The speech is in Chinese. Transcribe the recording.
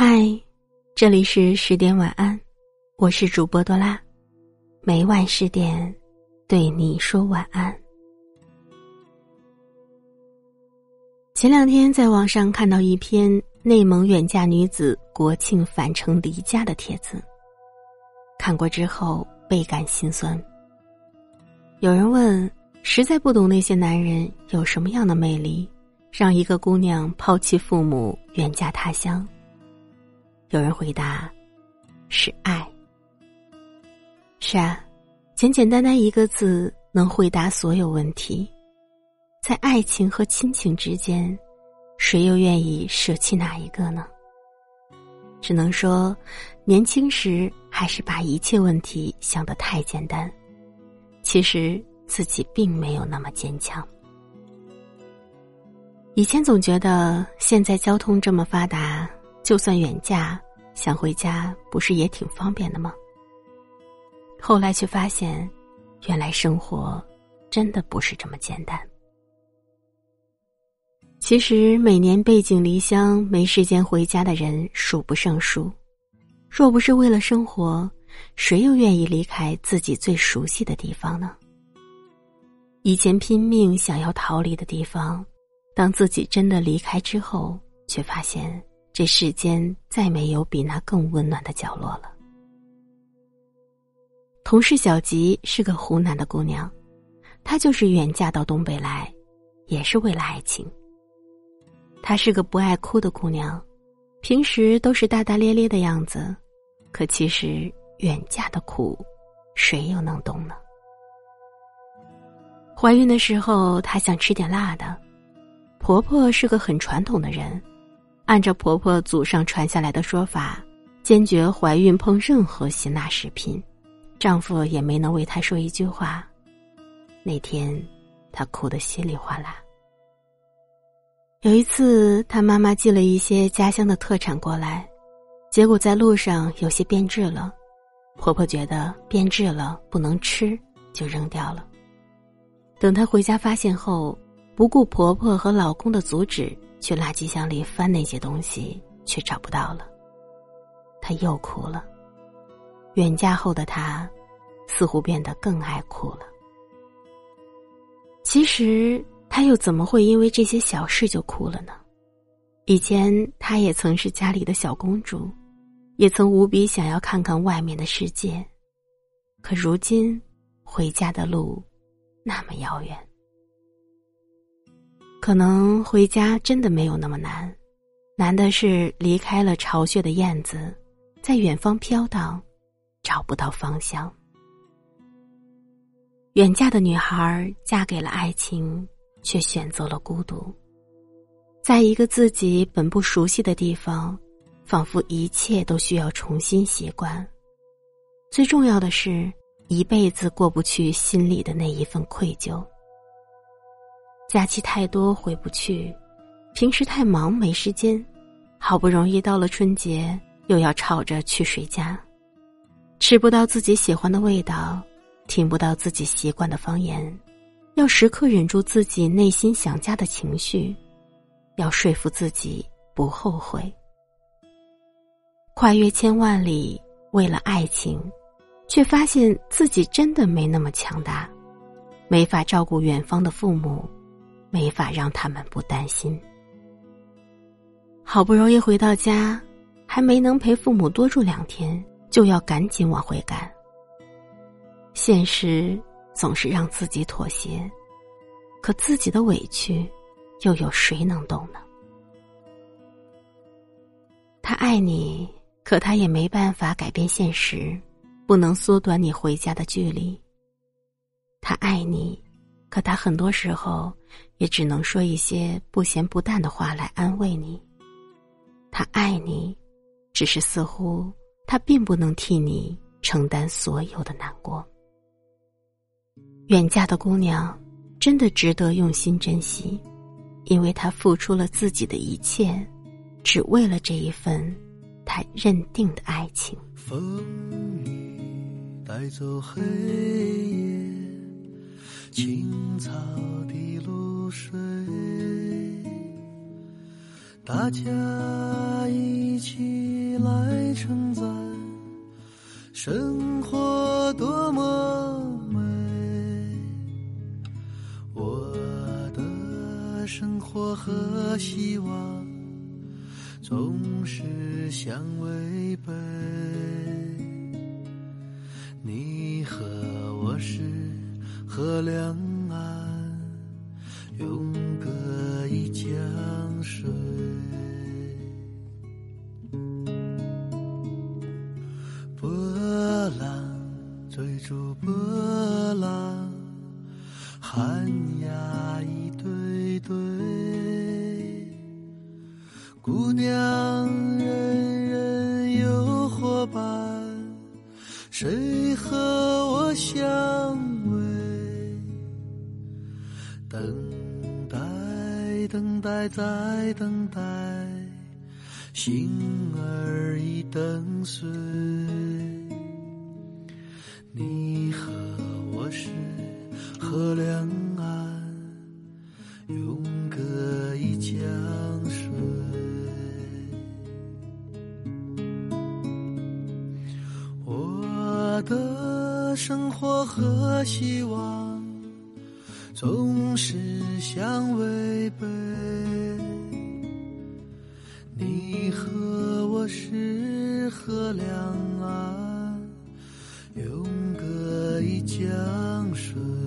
嗨，这里是十点晚安，我是主播多拉，每晚十点对你说晚安。前两天在网上看到一篇内蒙远嫁女子国庆返程离家的帖子，看过之后倍感心酸。有人问：实在不懂那些男人有什么样的魅力，让一个姑娘抛弃父母远嫁他乡？有人回答：是爱。是啊，简简单单一个字能回答所有问题。在爱情和亲情之间，谁又愿意舍弃哪一个呢？只能说，年轻时还是把一切问题想得太简单，其实自己并没有那么坚强。以前总觉得，现在交通这么发达，就算远嫁想回家，不是也挺方便的吗？后来却发现，原来生活真的不是这么简单。其实每年背井离乡没时间回家的人数不胜数，若不是为了生活，谁又愿意离开自己最熟悉的地方呢？以前拼命想要逃离的地方，当自己真的离开之后，却发现这世间再没有比那更温暖的角落了。同事小吉是个湖南的姑娘，她就是远嫁到东北来，也是为了爱情。她是个不爱哭的姑娘，平时都是大大咧咧的样子，可其实远嫁的苦，谁又能懂呢？怀孕的时候，她想吃点辣的，婆婆是个很传统的人，按照婆婆祖上传下来的说法，坚决怀孕碰任何辛辣食品，丈夫也没能为她说一句话。那天，她哭得稀里哗啦。有一次，她妈妈寄了一些家乡的特产过来，结果在路上有些变质了。婆婆觉得变质了不能吃，就扔掉了。等她回家发现后，不顾婆婆和老公的阻止，去垃圾箱里翻那些东西，却找不到了。他又哭了。远嫁后的他，似乎变得更爱哭了。其实。他又怎么会因为这些小事就哭了呢？以前她也曾是家里的小公主，也曾无比想要看看外面的世界，可如今回家的路那么遥远。可能回家真的没有那么难，难的是离开了巢穴的燕子，在远方飘荡，找不到方向。远嫁的女孩嫁给了爱情。却选择了孤独，在一个自己本不熟悉的地方，仿佛一切都需要重新习惯。最重要的是，一辈子过不去心里的那一份愧疚。假期太多回不去，平时太忙没时间，好不容易到了春节，又要吵着去谁家，吃不到自己喜欢的味道，听不到自己习惯的方言。要时刻忍住自己内心想家的情绪，要说服自己不后悔。跨越千万里为了爱情，却发现自己真的没那么强大，没法照顾远方的父母，没法让他们不担心。好不容易回到家，还没能陪父母多住两天，就要赶紧往回赶。现实。总是让自己妥协，可自己的委屈，又有谁能懂呢？他爱你，可他也没办法改变现实，不能缩短你回家的距离。他爱你，可他很多时候也只能说一些不咸不淡的话来安慰你。他爱你，只是似乎他并不能替你承担所有的难过。远嫁的姑娘，真的值得用心珍惜，因为她付出了自己的一切，只为了这一份她认定的爱情。风雨带走黑夜，青草的露水，大家一起来称赞，生活多么美。我的生活和希望总是相违背。你和我是河两岸，永隔一江水。波浪追逐波浪，寒鸦一对对，姑娘人人有伙伴，谁和我相待，在等待。心儿已等碎，你和我是河两岸，永隔一江水。我的生活和希望总是相违背。你和我是河两岸永隔一江水。